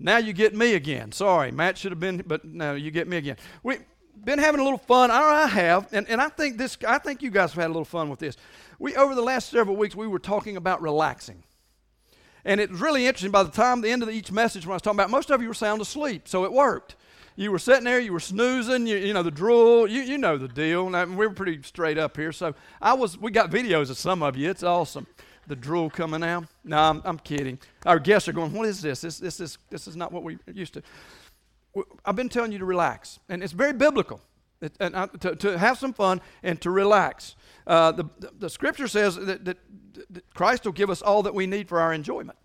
Now you get me again. Sorry, Matt should have been, but no, you get me again. We've been having a little fun. I have, and, and I think this. I think you guys have had a little fun with this. We over the last several weeks we were talking about relaxing, and it was really interesting. By the time the end of each message, when I was talking about, most of you were sound asleep, so it worked. You were sitting there, you were snoozing, you, you know the drool. You, you know the deal. Now, we were pretty straight up here, so I was. We got videos of some of you. It's awesome the drool coming out. No, I'm, I'm kidding. Our guests are going, what is this? This, this, is, this is not what we used to. I've been telling you to relax, and it's very biblical. It, and uh, to, to have some fun and to relax. Uh, the, the, the, scripture says that, that, that Christ will give us all that we need for our enjoyment.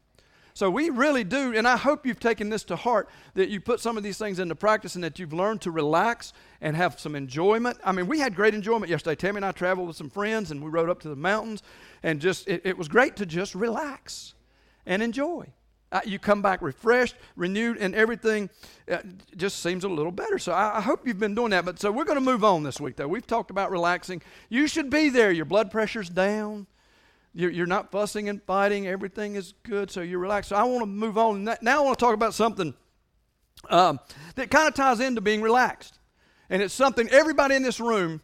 So we really do, and I hope you've taken this to heart that you put some of these things into practice and that you've learned to relax and have some enjoyment. I mean, we had great enjoyment yesterday. Tammy and I traveled with some friends and we rode up to the mountains and just, it, it was great to just relax and enjoy. Uh, you come back refreshed, renewed, and everything uh, just seems a little better. So I, I, hope you've been doing that. But so we're going to move on this week, though. We've talked about relaxing. You should be there. Your blood pressure's down. You're, you're not fussing and fighting. Everything is good, so you're relaxed. So I want to move on. Now I want to talk about something um, that kind of ties into being relaxed. And it's something everybody in this room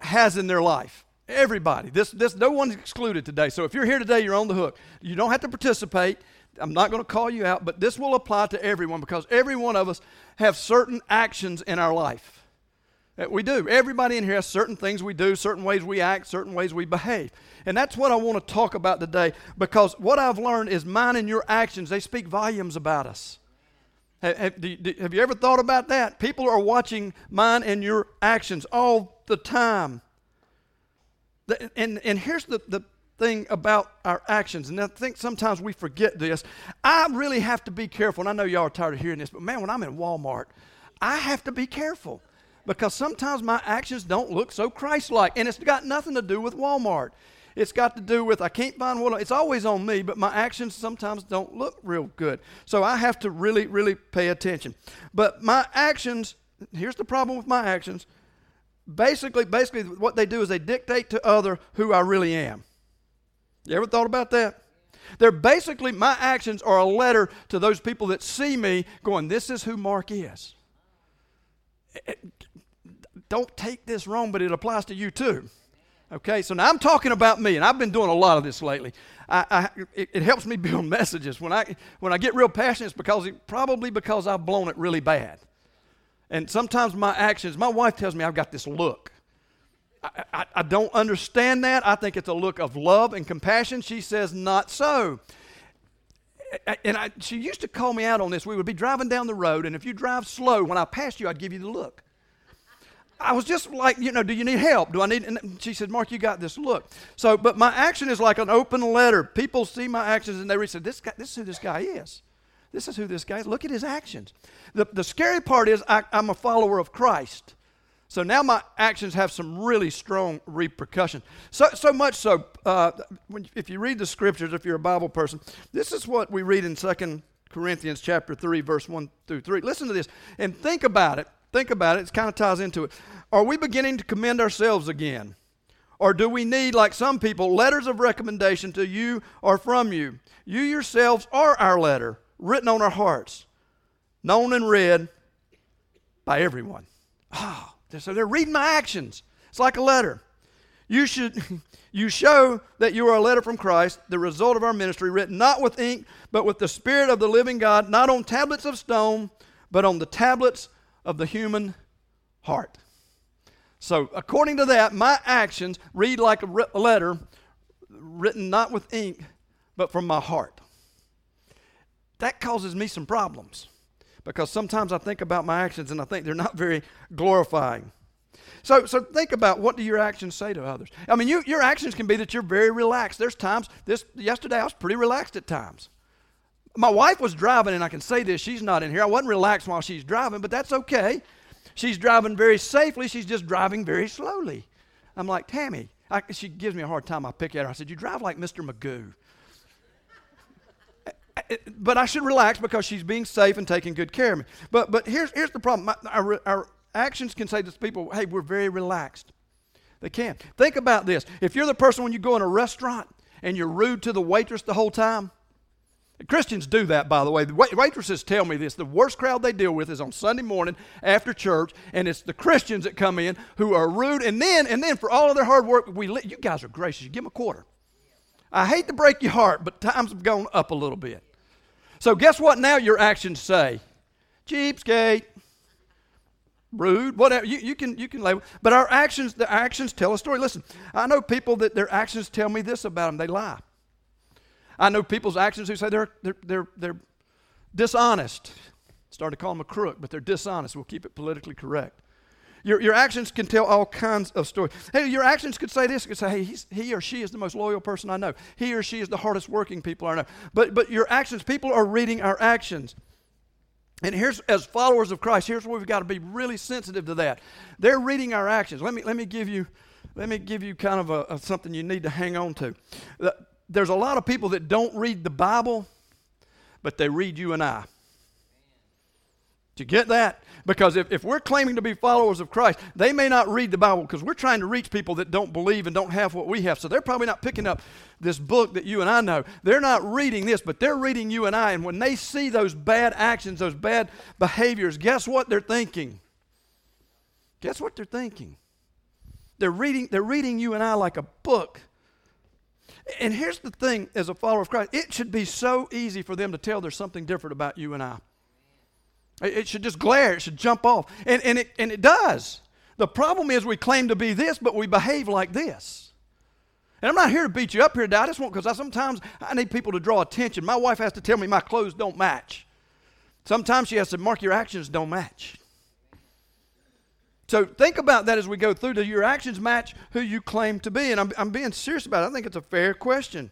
has in their life. Everybody. This, this, no one's excluded today. So if you're here today, you're on the hook. You don't have to participate. I'm not going to call you out, but this will apply to everyone because every one of us have certain actions in our life. Eh, we do. Everybody in here has certain things we do, certain ways we act, certain ways we behave. And that's what I want to talk about today because what I've learned is mine and your actions, they speak volumes about us. Have, have, you ever thought about that? People are watching mine and your actions all the time. And, and here's the, the thing about our actions, and I think sometimes we forget this. I really have to be careful, and I know y'all are tired of hearing this, but man, when I'm in Walmart, I have to be careful because sometimes my actions don't look so Christ like. And it's got nothing to do with Walmart. It's got to do with I can't find what it's always on me, but my actions sometimes don't look real good. So I have to really, really pay attention. But my actions, here's the problem with my actions. Basically, basically what they do is they dictate to other who I really am. You ever thought about that? They're basically my actions are a letter to those people that see me going, This is who Mark is eh, eh, don't take this wrong, but it applies to you too. Okay, so now I'm talking about me, and I've been doing a lot of this lately. I, I, it, it, helps me build messages. When I, when I get real passionate, it's because it, probably because I've blown it really bad. And sometimes my actions, my wife tells me I've got this look. I, I, I don't understand that. I think it's a look of love and compassion. She says, not so. And I, she used to call me out on this. We would be driving down the road, and if you drive slow, when I passed you, I'd give you the look. I was just like, you know, do you need help? Do I need? And she said, Mark, you got this. Look. So, but my action is like an open letter. People see my actions and they read, this guy, this is who this guy is. This is who this guy is. Look at his actions. The, the scary part is I, I'm a follower of Christ. So now my actions have some really strong repercussions. So, so much so, uh, if you read the scriptures, if you're a Bible person, this is what we read in Second Corinthians chapter 3, verse 1 through 3. Listen to this and think about it. Think about it. It kind of ties into it. Are we beginning to commend ourselves again? Or do we need, like some people, letters of recommendation to you or from you? You yourselves are our letter, written on our hearts, known and read by everyone. Oh, so they're reading my actions. It's like a letter. You should you show that you are a letter from Christ, the result of our ministry, written not with ink, but with the Spirit of the living God, not on tablets of stone, but on the tablets of the human heart. So, according to that, my actions read like a letter written not with ink, but from my heart. That causes me some problems because sometimes I think about my actions and I think they're not very glorifying. So, so think about what do your actions say to others. I mean, you, your actions can be that you're very relaxed. There's times. This yesterday I was pretty relaxed at times. My wife was driving, and I can say this, she's not in here. I wasn't relaxed while she's driving, but that's okay. She's driving very safely, she's just driving very slowly. I'm like, Tammy, I, she gives me a hard time. I pick at her. I said, You drive like Mr. Magoo. but I should relax because she's being safe and taking good care of me. But, but here's, here's the problem My, our, our actions can say to people, Hey, we're very relaxed. They can. Think about this. If you're the person when you go in a restaurant and you're rude to the waitress the whole time, Christians do that, by the way. The waitresses tell me this. The worst crowd they deal with is on Sunday morning after church, and it's the Christians that come in who are rude. And then, and then for all of their hard work, we you guys are gracious. You give them a quarter. I hate to break your heart, but times have gone up a little bit. So guess what? Now your actions say, cheapskate, rude, whatever. You, you can you can label, but our actions the actions tell a story. Listen, I know people that their actions tell me this about them. They lie. I know people's actions who say they're, they're, they're, they're dishonest. Started to call them a crook, but they're dishonest. We'll keep it politically correct. Your, your actions can tell all kinds of stories. Hey, your actions could say this. Could say, hey, he or she is the most loyal person I know. He or she is the hardest working people I know. But, but your actions, people are reading our actions. And here's, as followers of Christ, here's where we've got to be really sensitive to that. They're reading our actions. Let me, let me give you, let me give you kind of a, a something you need to hang on to there's a lot of people that don't read the Bible, but they read you and I. Do you get that? Because if, if we're claiming to be followers of Christ, they may not read the Bible because we're trying to reach people that don't believe and don't have what we have. So they're probably not picking up this book that you and I know. They're not reading this, but they're reading you and I. And when they see those bad actions, those bad behaviors, guess what they're thinking? Guess what they're thinking? They're reading, they're reading you and I like a book and here's the thing as a follower of Christ it should be so easy for them to tell there's something different about you and I. It should just glare, it should jump off. And, and, it, and it does. The problem is we claim to be this, but we behave like this. And I'm not here to beat you up here today. I just want, because I sometimes I need people to draw attention. My wife has to tell me my clothes don't match. Sometimes she has to mark your actions don't match. So think about that as we go through. Do your actions match who you claim to be? And I'm, I'm being serious about it. I think it's a fair question.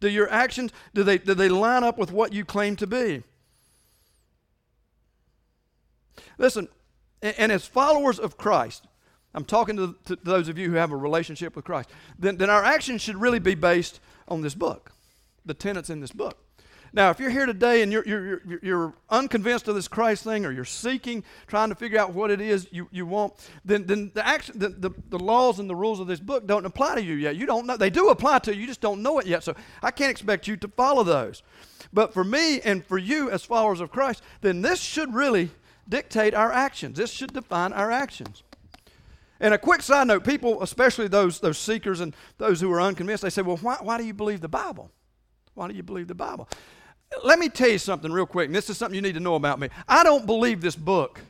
Do your actions, do they, do they line up with what you claim to be? Listen, and, and as followers of Christ, I'm talking to, to, those of you who have a relationship with Christ, then, then our actions should really be based on this book, the tenets in this book. Now, if you're here today and you're, you're, you're, unconvinced of this Christ thing or you're seeking, trying to figure out what it is you, you want, then, then the, action, the, the, the laws and the rules of this book don't apply to you yet. You don't know. They do apply to you, you just don't know it yet. So I can't expect you to follow those. But for me and for you as followers of Christ, then this should really dictate our actions. This should define our actions. And a quick side note people, especially those, those seekers and those who are unconvinced, they say, well, why, why do you believe the Bible? Why do you believe the Bible? Let me tell you something real quick, and this is something you need to know about me. I don't believe this book.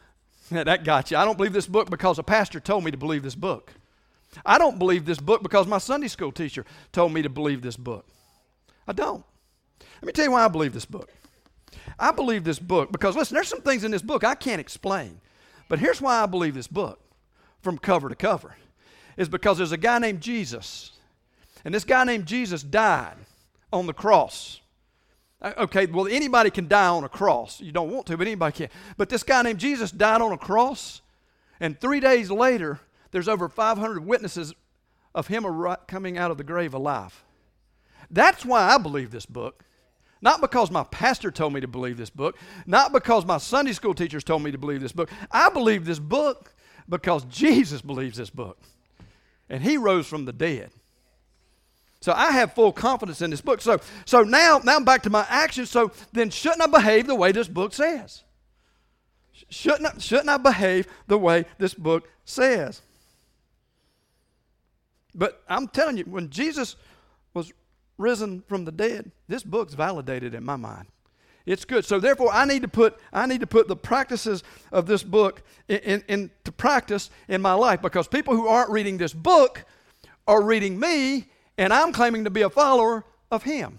that got you. I don't believe this book because a pastor told me to believe this book. I don't believe this book because my Sunday school teacher told me to believe this book. I don't. Let me tell you why I believe this book. I believe this book because, listen, there's some things in this book I can't explain. But here's why I believe this book from cover to cover is because there's a guy named Jesus. And this guy named Jesus died on the cross Uh, okay, well, anybody can die on a cross. You don't want to, but anybody can. But this guy named Jesus died on a cross, and three days later, there's over 500 witnesses of him coming out of the grave alive. That's why I believe this book. Not because my pastor told me to believe this book, not because my Sunday school teachers told me to believe this book. I believe this book because Jesus believes this book. And he rose from the dead. So I have full confidence in this book. So, so now, now I'm back to my actions. So then shouldn't I behave the way this book says? Shouldn't I, shouldn't I behave the way this book says? But I'm telling you, when Jesus was risen from the dead, this book's validated in my mind. It's good. So therefore, I need to put I need to put the practices of this book in, in, into practice in my life because people who aren't reading this book are reading me and I'm claiming to be a follower of Him.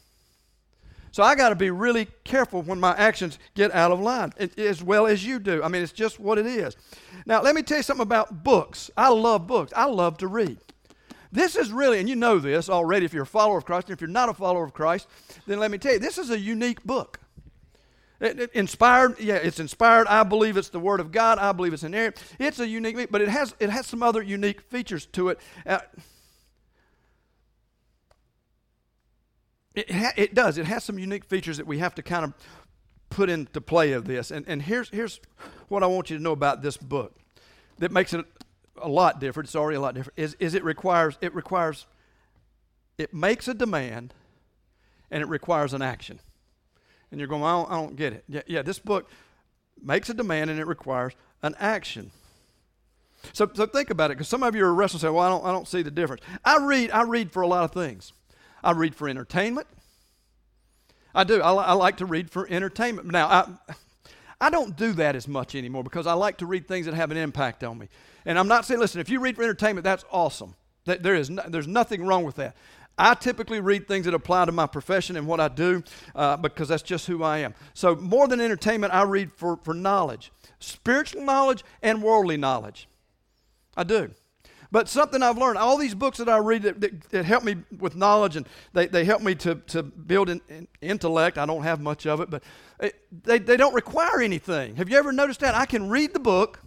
So I got to be really careful when my actions get out of line, as well as you do. I mean, it's just what it is. Now, let me tell you something about books. I love books. I love to read. This is really, and you know this already if you're a follower of Christ, and if you're not a follower of Christ, then let me tell you, this is a unique book. It, it, inspired, yeah, it's inspired. I believe it's the Word of God. I believe it's inerrant. It's a unique, but it has it has some other unique features to it. Uh, It, ha- it does. It has some unique features that we have to kind of put into play of this. And, and here's, here's what I want you to know about this book that makes it a lot different. It's already a lot different. Is, is it requires, it requires, it makes a demand and it requires an action. And you're going, I don't, I don't get it. Yeah, yeah, this book makes a demand and it requires an action. So, so think about it, because some of you are wrestling and say, well, I don't, I don't see the difference. I read, I read for a lot of things. I read for entertainment. I do. I, I like to read for entertainment. Now, I, I don't do that as much anymore because I like to read things that have an impact on me. And I'm not saying, listen, if you read for entertainment, that's awesome. There is no, there's nothing wrong with that. I typically read things that apply to my profession and what I do uh, because that's just who I am. So, more than entertainment, I read for, for knowledge spiritual knowledge and worldly knowledge. I do. But something I've learned, all these books that I read that, that, that help me with knowledge and they, they help me to, to build in, in intellect. I don't have much of it, but it, they, they don't require anything. Have you ever noticed that? I can read the book,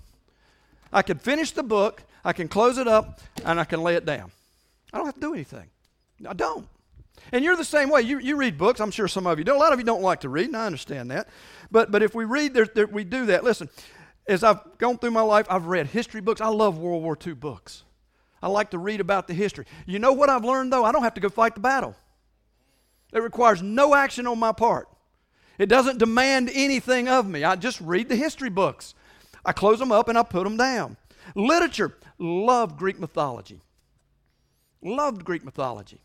I can finish the book, I can close it up, and I can lay it down. I don't have to do anything. I don't. And you're the same way. You, you read books. I'm sure some of you do. A lot of you don't like to read, and I understand that. But, but if we read, there, there, we do that. Listen, as I've gone through my life, I've read history books. I love World War II books. I like to read about the history. You know what I've learned, though? I don't have to go fight the battle. It requires no action on my part. It doesn't demand anything of me. I just read the history books. I close them up and I put them down. Literature. Love Greek mythology. Loved Greek mythology.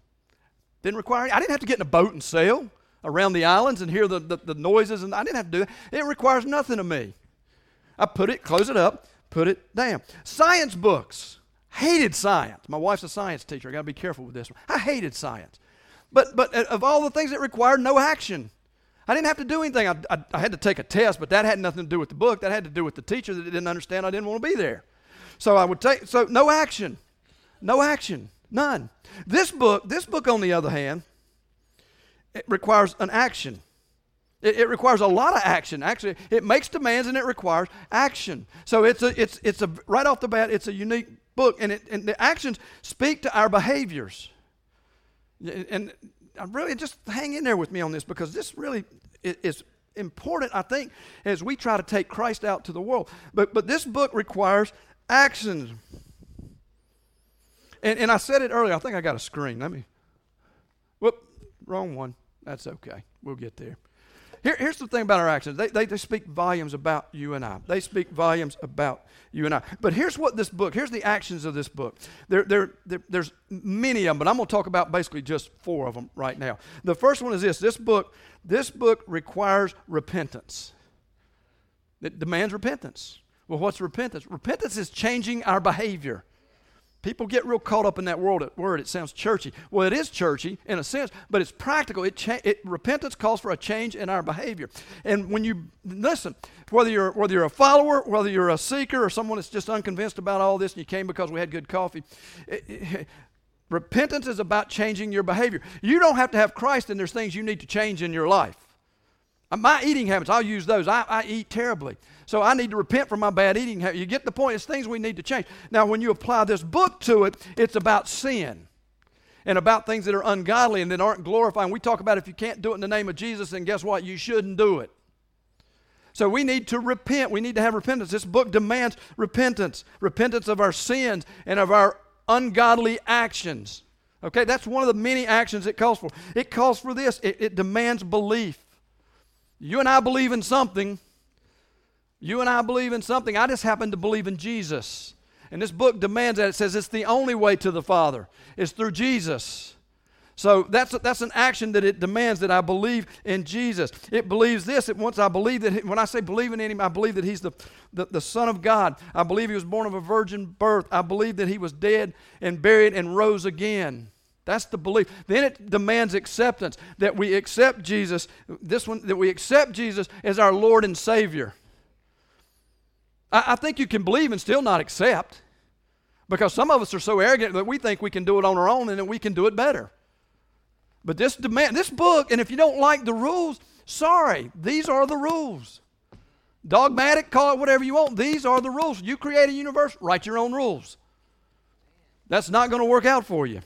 Didn't require, I didn't have to get in a boat and sail around the islands and hear the, the, the noises, and I didn't have to do that. It requires nothing of me. I put it, close it up, put it down. Science books. Hated science. My wife's a science teacher. I got to be careful with this one. I hated science. But, but uh, of all the things that required no action, I didn't have to do anything. I, I, I, had to take a test, but that had nothing to do with the book. That had to do with the teacher that didn't understand I didn't want to be there. So I would take, so no action. No action. None. This book, this book, on the other hand, it requires an action. It, it, requires a lot of action. Actually, it makes demands and it requires action. So it's a, it's, it's a right off the bat, it's a unique book, and, it, and the actions speak to our behaviors. And I really just hang in there with me on this because this really is important, I think, as we try to take Christ out to the world. But, but this book requires actions. And, and I said it earlier. I think I got a screen. Let me. Whoop, wrong one. That's okay. We'll get there. Here, here's the thing about our actions they, they, they speak volumes about you and I. They speak volumes about you and I. But here's what this book, here's the actions of this book. There, there, there, there's many of them, but I'm going to talk about basically just four of them right now. The first one is this this book, this book requires repentance, it demands repentance. Well, what's repentance? Repentance is changing our behavior. People get real caught up in that word. Word it sounds churchy. Well, it is churchy in a sense, but it's practical. It, cha- it repentance calls for a change in our behavior. And when you listen, whether you're whether you're a follower, whether you're a seeker, or someone that's just unconvinced about all this, and you came because we had good coffee, it, it, repentance is about changing your behavior. You don't have to have Christ, and there's things you need to change in your life. My eating habits, I'll use those. I, I eat terribly. So I need to repent from my bad eating. You get the point. It's things we need to change. Now, when you apply this book to it, it's about sin and about things that are ungodly and that aren't glorifying. We talk about if you can't do it in the name of Jesus, then guess what? You shouldn't do it. So we need to repent. We need to have repentance. This book demands repentance repentance of our sins and of our ungodly actions. Okay, that's one of the many actions it calls for. It calls for this, it, it demands belief. You and I believe in something. You and I believe in something. I just happen to believe in Jesus. And this book demands that. It says it's the only way to the Father, it's through Jesus. So that's, that's an action that it demands that I believe in Jesus. It believes this. It, once I believe that, when I say believing in Him, I believe that He's the, the, the Son of God. I believe He was born of a virgin birth. I believe that He was dead and buried and rose again. That's the belief. Then it demands acceptance that we accept Jesus, this one, that we accept Jesus as our Lord and Savior. I, I think you can believe and still not accept because some of us are so arrogant that we think we can do it on our own and that we can do it better. But this demand, this book, and if you don't like the rules, sorry, these are the rules. Dogmatic, call it whatever you want. These are the rules. You create a universe, write your own rules. That's not going to work out for you.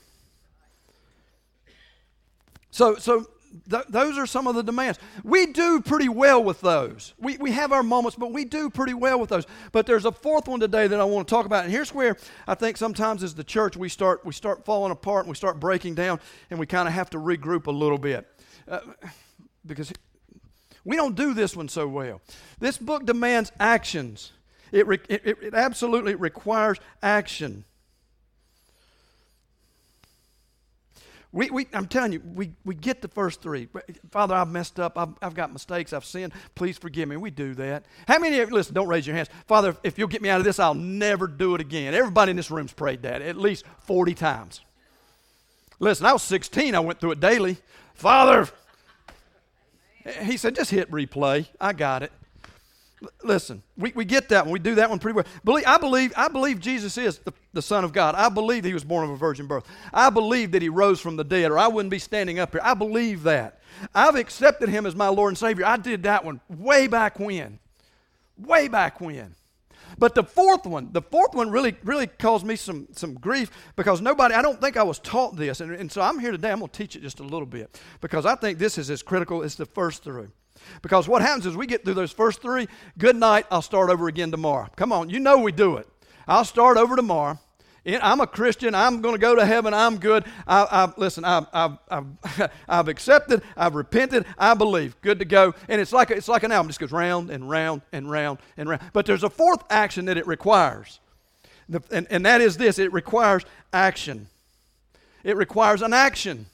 So, so th- those are some of the demands. We do pretty well with those. We, we have our moments, but we do pretty well with those. But there's a fourth one today that I want to talk about. And here's where I think sometimes as the church we start, we start falling apart and we start breaking down and we kind of have to regroup a little bit. Uh, because We don't do this one so well. This book demands actions. It, re- it, it absolutely requires action. We, we, I'm telling you, we, we get the first three. Father, I've messed up. I've, I've got mistakes. I've sinned. Please forgive me. We do that. How many of you, listen, don't raise your hands. Father, if you'll get me out of this, I'll never do it again. Everybody in this room's prayed that at least 40 times. Listen, I was 16. I went through it daily. Father, he said, just hit replay. I got it. Listen, we, we get that one. We do that one pretty well. Believe, I, believe, I believe Jesus is the, the Son of God. I believe he was born of a virgin birth. I believe that he rose from the dead, or I wouldn't be standing up here. I believe that. I've accepted him as my Lord and Savior. I did that one way back when. Way back when. But the fourth one, the fourth one really, really caused me some, some grief because nobody, I don't think I was taught this. And, and so I'm here today. I'm going to teach it just a little bit because I think this is as critical as the first three. Because what happens is we get through those first three, good night, I'll start over again tomorrow. Come on, you know we do it. I'll start over tomorrow. I'm a Christian. I'm going to go to heaven. I'm good. I, I, listen, I, I've, I've, I've accepted. I've repented. I believe. Good to go. And it's like, it's like an album. It just goes round and round and round and round. But there's a fourth action that it requires. The, and, and that is this it requires action. It requires an action.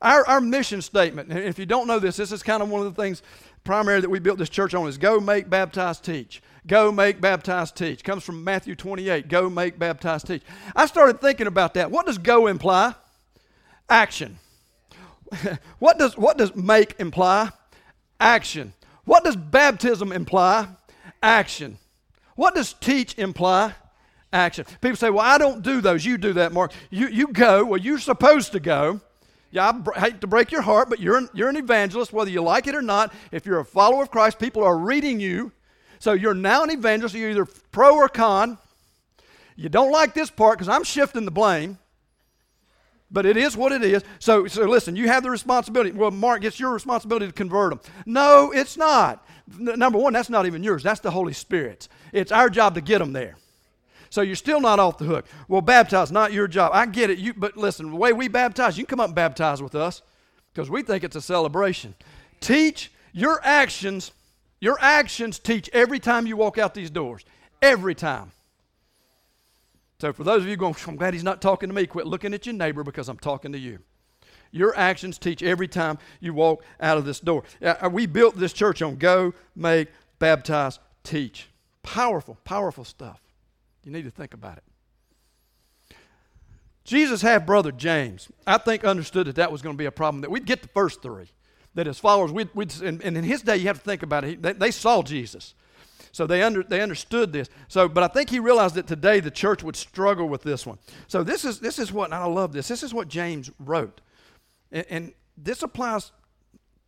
Our, our mission statement, and if you don't know this, this is kind of one of the things primary that we built this church on is go make, baptize, teach. Go make, baptize, teach. Comes from Matthew 28. Go make, baptize, teach. I started thinking about that. What does go imply? Action. what does what does make imply? Action. What does baptism imply? Action. What does teach imply? Action. People say, "Well, I don't do those. You do that, Mark. You you go. Well, you're supposed to go." Yeah, I hate to break your heart, but you're an, you're an evangelist, whether you like it or not. If you're a follower of Christ, people are reading you. So you're now an evangelist. You're either pro or con. You don't like this part because I'm shifting the blame, but it is what it is. So, so listen, you have the responsibility. Well, Mark, it's your responsibility to convert them. No, it's not. N- number one, that's not even yours. That's the Holy Spirit's. It's our job to get them there. So you're still not off the hook. Well, baptize, not your job. I get it. You, but listen, the way we baptize, you can come up and baptize with us because we think it's a celebration. Teach your actions. Your actions teach every time you walk out these doors. Every time. So for those of you going, I'm glad he's not talking to me, quit looking at your neighbor because I'm talking to you. Your actions teach every time you walk out of this door. Uh, we built this church on go, make, baptize, teach. Powerful, powerful stuff. You need to think about it. Jesus' half brother James, I think, understood that that was going to be a problem, that we'd get the first three. That his followers, we'd, we'd and, and, in his day, you have to think about it, they, they saw Jesus. So they, under, they understood this. So, but I think he realized that today the church would struggle with this one. So this is, this is what, and I love this, this is what James wrote. And, and this applies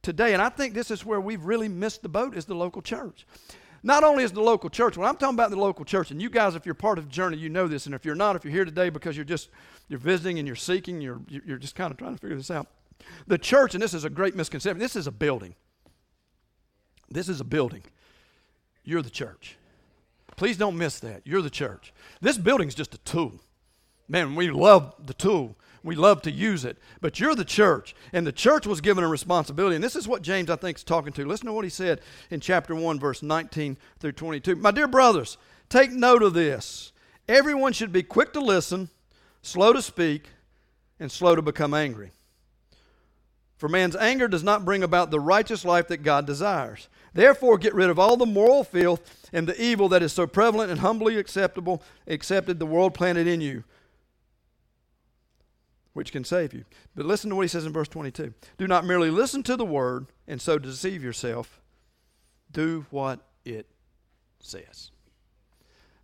today, and I think this is where we've really missed the boat is the local church. Not only is the local church, when I'm talking about the local church, and you guys, if you're part of journey, you know this, and if you're not, if you're here today because you're just you're visiting and you're seeking, you're you're just kind of trying to figure this out. The church, and this is a great misconception, this is a building. This is a building. You're the church. Please don't miss that. You're the church. This building's just a tool. Man, we love the tool. We love to use it. But you're the church, and the church was given a responsibility. And this is what James, I think, is talking to. Listen to what he said in chapter 1, verse 19 through 22. My dear brothers, take note of this. Everyone should be quick to listen, slow to speak, and slow to become angry. For man's anger does not bring about the righteous life that God desires. Therefore, get rid of all the moral filth and the evil that is so prevalent and humbly acceptable, accepted the world planted in you which can save you. But listen to what he says in verse 22. Do not merely listen to the word and so deceive yourself. Do what it says.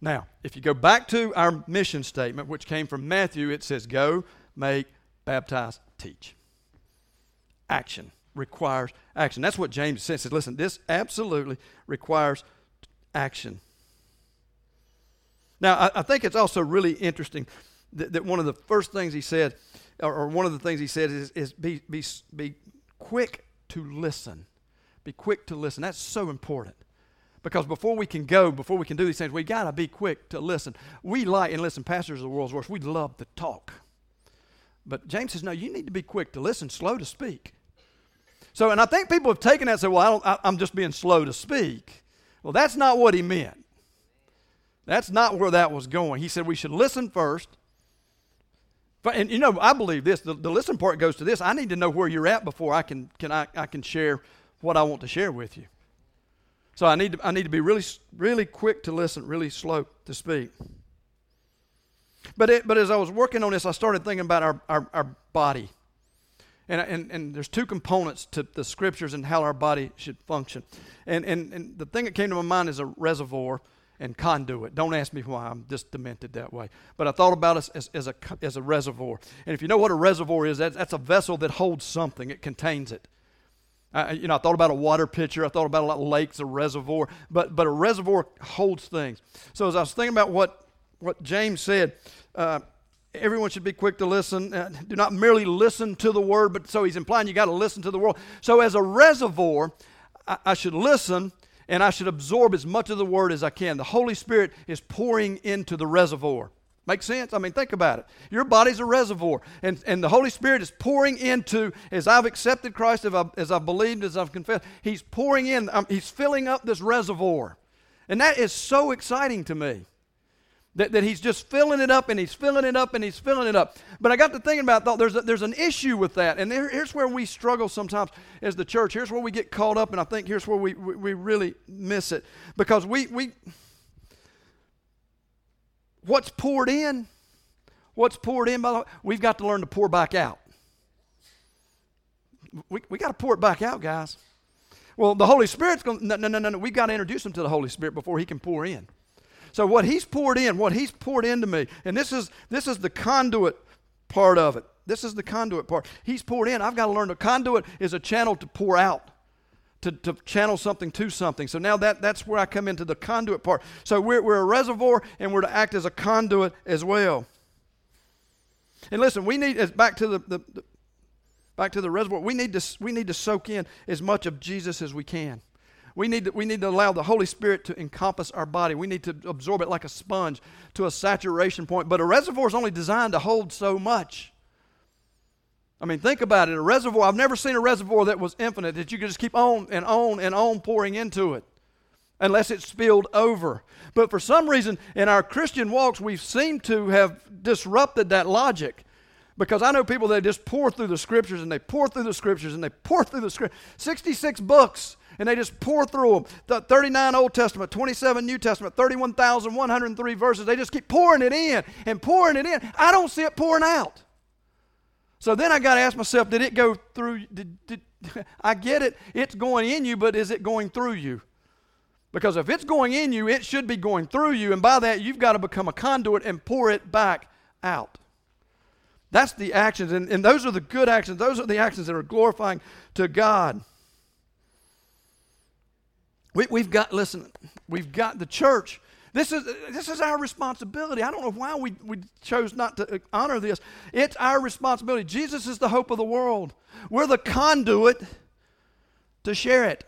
Now, if you go back to our mission statement, which came from Matthew, it says, Go, make, baptize, teach. Action requires action. That's what James says. says listen, this absolutely requires action. Now, I, I think it's also really interesting that, that one of the first things he said, or, or one of the things he said is, is be, be, be quick to listen. Be quick to listen. That's so important. Because before we can go, before we can do these things, we got to be quick to listen. We like, and listen, pastors of the world's worst, we love to talk. But James says, no, you need to be quick to listen, slow to speak. So, and I think people have taken that and said, well, I I'm just being slow to speak. Well, that's not what he meant. That's not where that was going. He said we should listen first. And you know, I believe this. The, the listen part goes to this. I need to know where you're at before I can, can I, I can share what I want to share with you. So I need to, I need to be really, really quick to listen, really slow to speak. But, it, but as I was working on this, I started thinking about our, our, our body. And, and, and there's two components to the scriptures and how our body should function. And, and, and the thing that came to my mind is a reservoir and conduit. Don't ask me why I'm just demented that way. But I thought about it as, as, a, as a reservoir. And if you know what a reservoir is, that's, that's a vessel that holds something, it contains it. You know, I thought about a water pitcher. I thought about a lot of lakes, a reservoir. But, but a reservoir holds things. So as I was thinking about what, what James said, uh, everyone should be quick to listen. Uh, do not merely listen to the word, but so he's implying you got to listen to the world. So as a reservoir, I, I should listen and I should absorb as much of the word as I can. The Holy Spirit is pouring into the reservoir. Make sense? I mean, think about it. Your body's a reservoir, and, and the Holy Spirit is pouring into, as I've accepted Christ, as I've, as I've believed, as I've confessed, He's pouring in, um, He's filling up this reservoir. And that is so exciting to me. That, that he's just filling it up and he's filling it up and he's filling it up. But I got to thinking about thought there's a, there's an issue with that, and there, here's where we struggle sometimes as the church. Here's where we get caught up, and I think here's where we, we, we really miss it because we we what's poured in, what's poured in by the we've got to learn to pour back out. We we got to pour it back out, guys. Well, the Holy Spirit's going. No, no, no, no. We've got to introduce him to the Holy Spirit before he can pour in. So what he's poured in, what he's poured into me, and this is this is the conduit part of it. This is the conduit part. He's poured in. I've got to learn the conduit is a channel to pour out. To, to channel something to something. So now that, that's where I come into the conduit part. So we're, we're a reservoir and we're to act as a conduit as well. And listen, we need, back to the, the, the back to the reservoir, we need to, we need to soak in as much of Jesus as we can. We need, to, we need to allow the Holy Spirit to encompass our body. We need to absorb it like a sponge to a saturation point. But a reservoir is only designed to hold so much. I mean, think about it. A reservoir, I've never seen a reservoir that was infinite, that you could just keep on and on and on pouring into it unless it spilled over. But for some reason, in our Christian walks, we seem to have disrupted that logic. Because I know people that just pour through the scriptures and they pour through the scriptures and they pour through the scriptures. 66 books and they just pour through them. The 39 Old Testament, 27 New Testament, 31,103 verses. They just keep pouring it in and pouring it in. I don't see it pouring out. So then I got to ask myself, did it go through? Did, did, I get it. It's going in you, but is it going through you? Because if it's going in you, it should be going through you. And by that, you've got to become a conduit and pour it back out. That's the actions. And, and those are the good actions. Those are the actions that are glorifying to God. We, we've got, listen, we've got the church. This is, this is our responsibility. I don't know why we, we chose not to uh, honor this. It's our responsibility. Jesus is the hope of the world. We're the conduit to share it.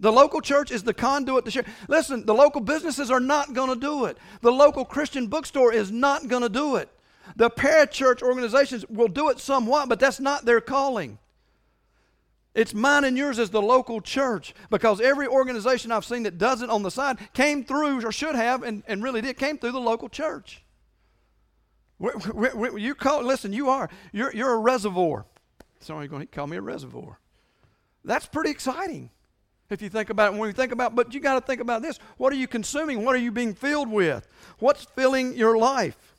The local church is the conduit to share. Listen, the local businesses are not going to do it. The local Christian bookstore is not going to do it. The parachurch organizations will do it somewhat, but that's not their calling. It's mine and yours as the local church because every organization I've seen that does it on the side came through, or should have, and, and really did, came through the local church. you call, listen, you are, you're, you're a reservoir. Sorry, you're going to call me a reservoir. That's pretty exciting if you think about it. When you think about, but you got to think about this. What are you consuming? What are you being filled with? What's filling your life?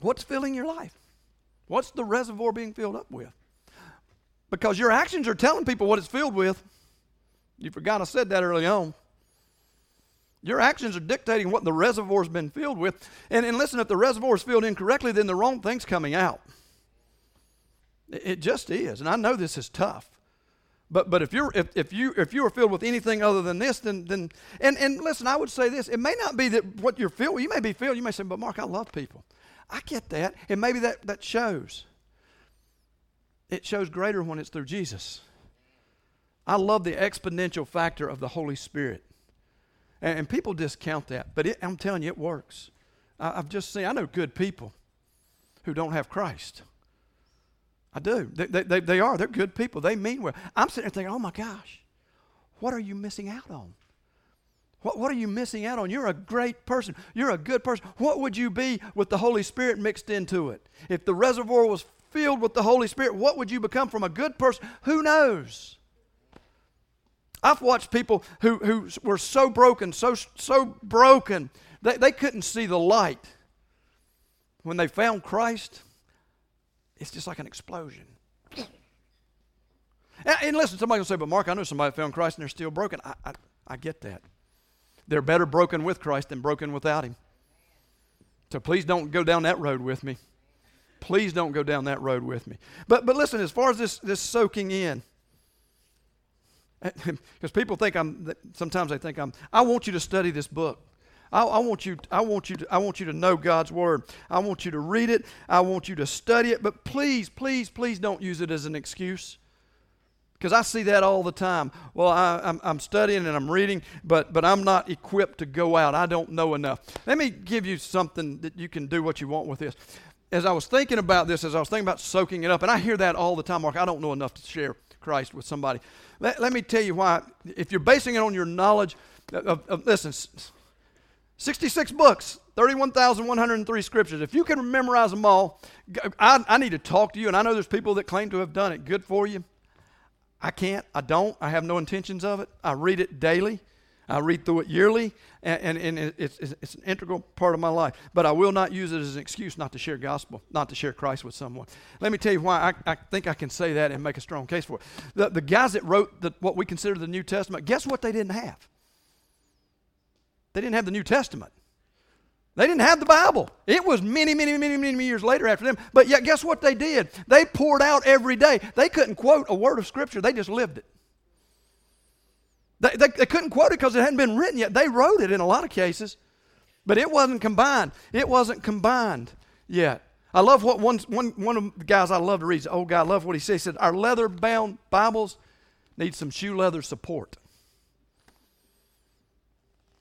What's filling your life? What's the reservoir being filled up with? Because your actions are telling people what it's filled with. You forgot I said that early on. Your actions are dictating what the reservoir's been filled with. And, and listen, if the reservoir is filled incorrectly, then the wrong thing's coming out. It, it just is. And I know this is tough. But, but if you're if, if you if you are filled with anything other than this, then then and, and listen, I would say this. It may not be that what you're filled you may be filled, you may say, but Mark, I love people. I get that. And maybe that, that shows. It shows greater when it's through Jesus. I love the exponential factor of the Holy Spirit. And, and people discount that, but it, I'm telling you, it works. I, I've just seen, I know good people who don't have Christ. I do. They, they, they, they are. They're good people. They mean well. I'm sitting there thinking, oh my gosh, what are you missing out on? What, what are you missing out on? You're a great person. You're a good person. What would you be with the Holy Spirit mixed into it? If the reservoir was filled with the Holy Spirit, what would you become from a good person? Who knows? I've watched people who, who were so broken, so, so broken, they, they couldn't see the light. When they found Christ, it's just like an explosion. And, and listen, somebody will say, but Mark, I know somebody found Christ and they're still broken. I, I, I get that. They're better broken with Christ than broken without Him. So please don't go down that road with me. Please don't go down that road with me. But, but listen, as far as this, this soaking in, because people think I'm, sometimes they think I'm, I want you to study this book. I, I, want you, I, want you to, I want you to know God's Word. I want you to read it. I want you to study it. But please, please, please don't use it as an excuse. Because I see that all the time. Well, I, am I'm, I'm studying and I'm reading, but, but I'm not equipped to go out. I don't know enough. Let me give you something that you can do what you want with this. As I was thinking about this, as I was thinking about soaking it up, and I hear that all the time, Mark, I don't know enough to share Christ with somebody. Let, let me tell you why. If you're basing it on your knowledge, of, of, listen, 66 books, 31,103 scriptures. If you can memorize them all, I, I need to talk to you, and I know there's people that claim to have done it. Good for you. I can't. I don't. I have no intentions of it. I read it daily. I read through it yearly, and, and, and it's, it's, an integral part of my life. But I will not use it as an excuse not to share gospel, not to share Christ with someone. Let me tell you why I, I think I can say that and make a strong case for it. The, the guys that wrote the, what we consider the New Testament, guess what they didn't have? They didn't have the New Testament. They didn't have the Bible. It was many, many, many, many years later after them. But yet, guess what they did? They poured out every day. They couldn't quote a word of Scripture, they just lived it. They, they, they couldn't quote it because it hadn't been written yet. They wrote it in a lot of cases, but it wasn't combined. It wasn't combined yet. I love what one, one, one of the guys I love to read, the old guy, I love what he said. He said, Our leather bound Bibles need some shoe leather support.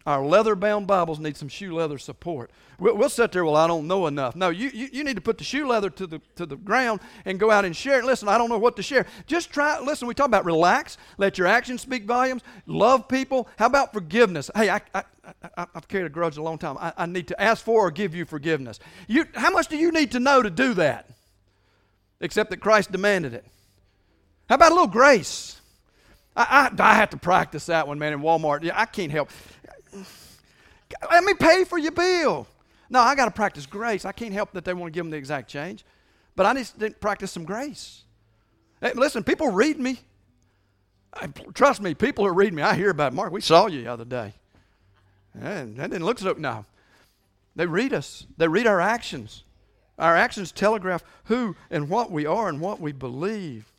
Our leather bound Bibles need some shoe leather support. We'll, we'll, sit there, well, I don't know enough. No, you, you, you need to put the shoe leather to the, to the ground and go out and share it. Listen, I don't know what to share. Just try, listen, we talk about relax, let your actions speak volumes, love people. How about forgiveness? Hey, I, I, I, have carried a grudge a long time. I, I need to ask for or give you forgiveness. You, how much do you need to know to do that? Except that Christ demanded it. How about a little grace? I, I, I have to practice that one, man, in Walmart. Yeah, I can't help. Let me pay for your bill. No, I got to practice grace. I can't help that they want to give them the exact change, but I need to practice some grace. Hey, listen, people read me. Trust me, people are reading me. I hear about it. Mark, we saw you the other day. And that didn't look so. No. They read us, they read our actions. Our actions telegraph who and what we are and what we believe.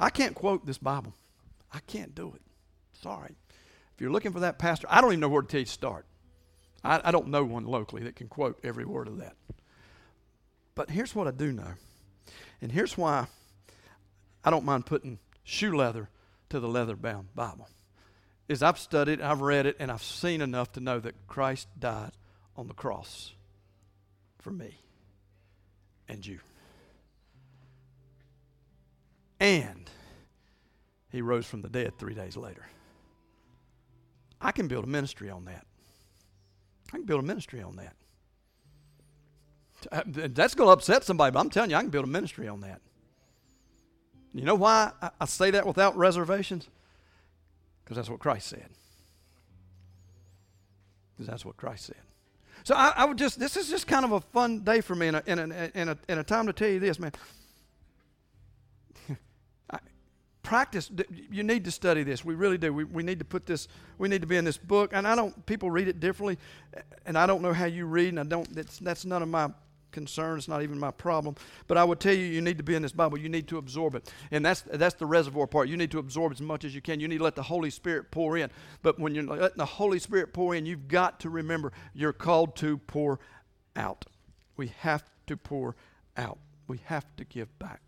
I can't quote this Bible. I can't do it. Sorry. If you're looking for that pastor, I don't even know where to tell you to start. I, I don't know one locally that can quote every word of that. But here's what I do know. And here's why I don't mind putting shoe leather to the leather bound Bible. Is I've studied, I've read it, and I've seen enough to know that Christ died on the cross for me and you. And he rose from the dead three days later. I can build a ministry on that. I can build a ministry on that. Uh, that's going to upset somebody, but I'm telling you, I can build a ministry on that. You know why I say that without reservations? Because that's what Christ said. Because that's what Christ said. So I, I, would just, this is just kind of a fun day for me and a, and a, and a, and a time to tell you this, man practice you need to study this. We really do. We, we need to put this we need to be in this book. And i don't people read it differently and i don't know how you read and i don't that's, that's none of my concern. It's not even my problem. But i would tell you you need to be in this bible. You need to absorb it. And that's that's the reservoir part. You need to absorb as much as you can. You need to let the holy spirit pour in. But when you're letting the holy spirit pour in you've got to remember you're called to pour out. We have to pour out. We have to give back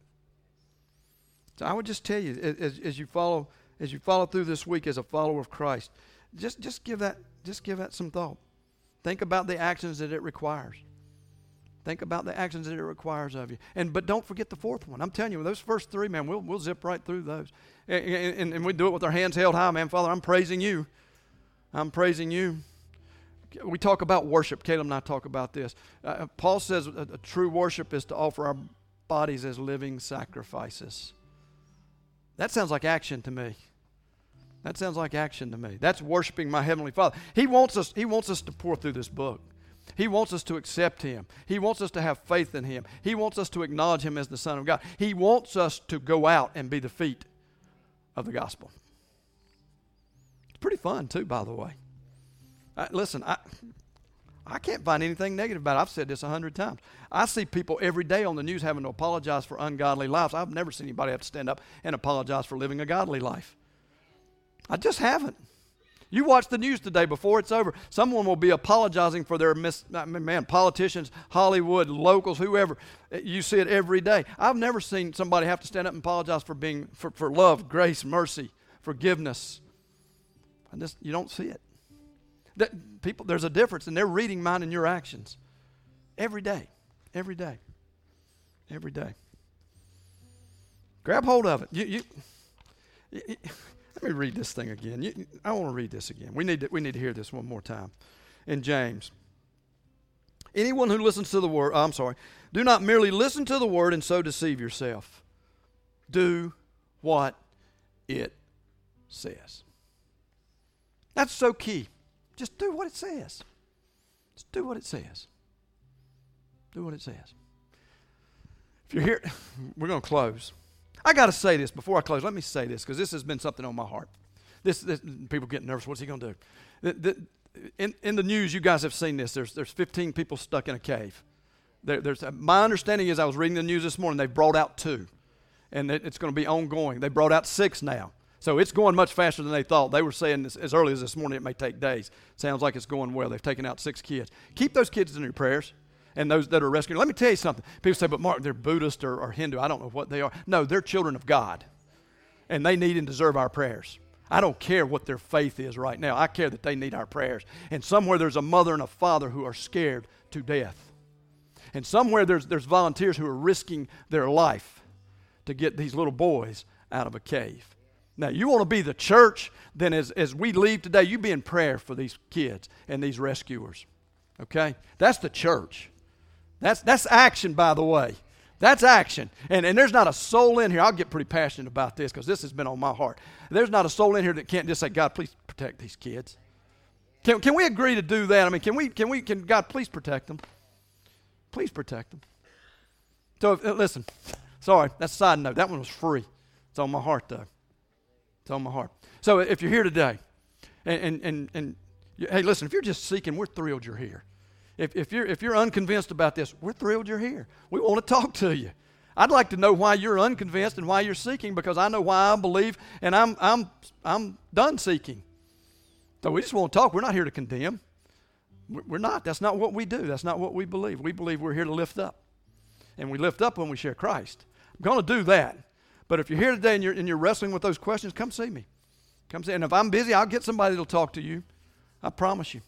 so I would just tell you, as, as you follow as you follow through this week as a follower of Christ, just just give that just give that some thought. Think about the actions that it requires. Think about the actions that it requires of you. And but don't forget the fourth one. I'm telling you, those first three, man, we'll, we'll zip right through those. And, and, and we do it with our hands held high, man. Father, I'm praising you. I'm praising you. We talk about worship. Caleb and I talk about this. Uh, Paul says a, a true worship is to offer our bodies as living sacrifices. That sounds like action to me. That sounds like action to me. That's worshiping my heavenly Father. He wants us he wants us to pour through this book. He wants us to accept him. He wants us to have faith in him. He wants us to acknowledge him as the son of God. He wants us to go out and be the feet of the gospel. It's pretty fun too, by the way. Listen, I I can't find anything negative about it. I've said this a hundred times. I see people every day on the news having to apologize for ungodly lives. I've never seen anybody have to stand up and apologize for living a godly life. I just haven't. You watch the news today before it's over. Someone will be apologizing for their mis- uh, man, politicians, Hollywood, locals, whoever. Uh, you see it every day. I've never seen somebody have to stand up and apologize for being for, for love, grace, mercy, forgiveness. And this, you don't see it. That people, there's a difference, and they're reading mine and your actions every day, every day, every day. Grab hold of it. You, you, you, let me read this thing again. I want to read this again. We need to, we need to hear this one more time. In James. Anyone who listens to the word, oh, I'm sorry, do not merely listen to the word and so deceive yourself. Do what it says. That's so key. Just do what it says. Just do what it says. Do what it says. If you're here, we're going to close. I got to say this before I close. Let me say this because this has been something on my heart. This, this people get nervous. What's he going to do? The, the, in, in the news, you guys have seen this. There's, there's 15 people stuck in a cave. There, there's, uh, my understanding is I was reading the news this morning. They brought out two, and it, it's going to be ongoing. They brought out six now. So it's going much faster than they thought. They were saying this, as early as this morning it may take days. Sounds like it's going well. They've taken out six kids. Keep those kids in your prayers and those that are rescued. Let me tell you something. People say, but Mark, they're Buddhist or, or Hindu. I don't know what they are. No, they're children of God, and they need and deserve our prayers. I don't care what their faith is right now. I care that they need our prayers. And somewhere there's a mother and a father who are scared to death. And somewhere there's, there's volunteers who are risking their life to get these little boys out of a cave. Now, you want to be the church, then as, as we leave today, you be in prayer for these kids and these rescuers. Okay? That's the church. That's, that's action, by the way. That's action. And, and there's not a soul in here. I'll get pretty passionate about this because this has been on my heart. There's not a soul in here that can't just say, God, please protect these kids. Can, can we agree to do that? I mean, can we, can we, can God please protect them? Please protect them. So, if, uh, listen, sorry, that's a side note. That one was free. It's on my heart, though. On my heart. So, if you're here today, and, and, and, and hey, listen, if you're just seeking, we're thrilled you're here. If, if, you're, if you're unconvinced about this, we're thrilled you're here. We want to talk to you. I'd like to know why you're unconvinced and why you're seeking because I know why I believe and I'm, I'm, I'm done seeking. So we just want to talk. We're not here to condemn. We're not. That's not what we do. That's not what we believe. We believe we're here to lift up. And we lift up when we share Christ. I'm going to do that. But if you're here today and you're, and you're wrestling with those questions, come see me. Come see. And if I'm busy, I'll get somebody that'll talk to you. I promise you.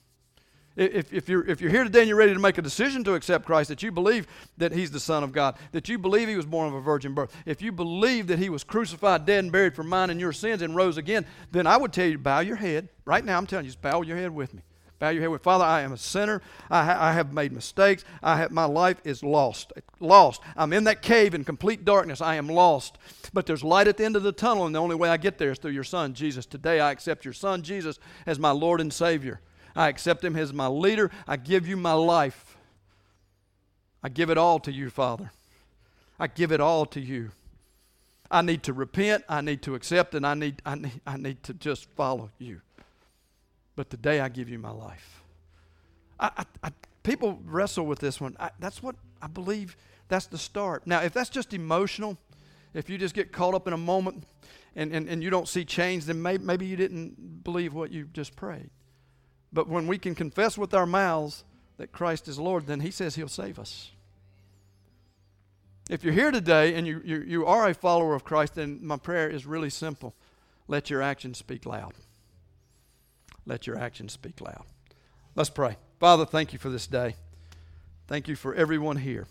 If, if, you're, if you're here today and you're ready to make a decision to accept Christ, that you believe that He's the Son of God, that you believe He was born of a virgin birth, if you believe that He was crucified, dead, and buried for mine and your sins and rose again, then I would tell you to bow your head. Right now, I'm telling you, just bow your head with me. Bow your head with Father, I am a sinner. I, ha- I have made mistakes. I have, my life is lost. Lost. I'm in that cave in complete darkness. I am lost. But there's light at the end of the tunnel, and the only way I get there is through your Son, Jesus. Today, I accept your Son, Jesus, as my Lord and Savior. I accept Him as my leader. I give you my life. I give it all to you, Father. I give it all to you. I need to repent, I need to accept, and I need, I need, I need to just follow you. But today I give you my life. I, I, I, people wrestle with this one. that's what I believe that's the start. Now, if that's just emotional, if you just get caught up in a moment and, and, and you don't see change, then may, maybe you didn't believe what you just prayed. But when we can confess with our mouths that Christ is Lord, then He says He'll save us. If you're here today and you, you, you are a follower of Christ, then my prayer is really simple. Let your actions speak loud. Let your actions speak loud. Let's pray. Father, thank you for this day. Thank you for everyone here.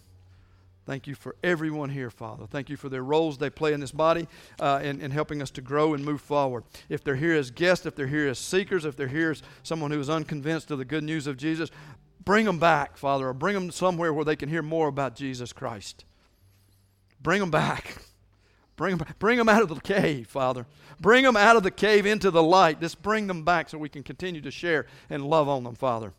Thank you for everyone here, Father. Thank you for their roles they play in this body uh, in, in helping us to grow and move forward. If they're here as guests, if they're here as seekers, if they're here as someone who is unconvinced of the good news of Jesus, bring them back, Father, or bring them somewhere where they can hear more about Jesus Christ. Bring them back. Bring them, bring them out of the cave, Father. Bring them out of the cave into the light. Just bring them back so we can continue to share and love on them, Father.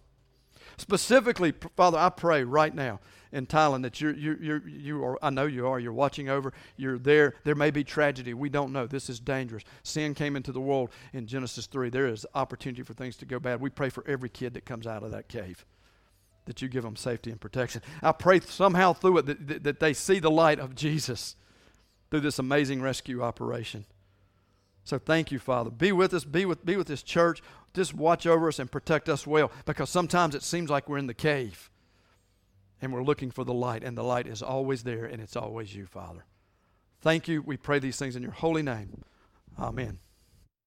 Specifically, Father, I pray right now in Thailand that you're, you're, you're, you are, I know you are, you're watching over, you're there. There may be tragedy. We don't know. This is dangerous. Sin came into the world in Genesis 3. There is opportunity for things to go bad. We pray for every kid that comes out of that cave that you give them safety and protection. I pray somehow through it that, that, that they see the light of Jesus through this amazing rescue operation. So thank you, Father. Be with us, be with, be with this church. Just watch over us and protect us well because sometimes it seems like we're in the cave and we're looking for the light, and the light is always there, and it's always you, Father. Thank you. We pray these things in your holy name. Amen.